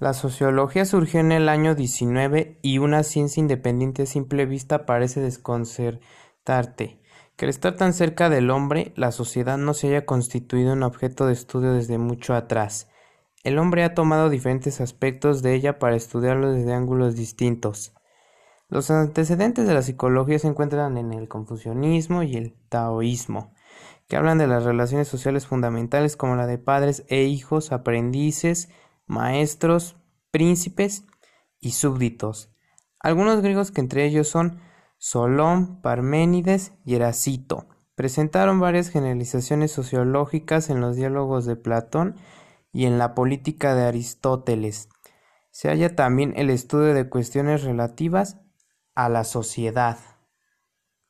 La sociología surgió en el año diecinueve y una ciencia independiente a simple vista parece desconcertarte. Que al estar tan cerca del hombre, la sociedad no se haya constituido un objeto de estudio desde mucho atrás. El hombre ha tomado diferentes aspectos de ella para estudiarlo desde ángulos distintos. Los antecedentes de la psicología se encuentran en el confucianismo y el taoísmo, que hablan de las relaciones sociales fundamentales como la de padres e hijos, aprendices, maestros, príncipes y súbditos. Algunos griegos que entre ellos son Solón, Parménides y Heracito presentaron varias generalizaciones sociológicas en los diálogos de Platón y en la política de Aristóteles. Se halla también el estudio de cuestiones relativas a la sociedad.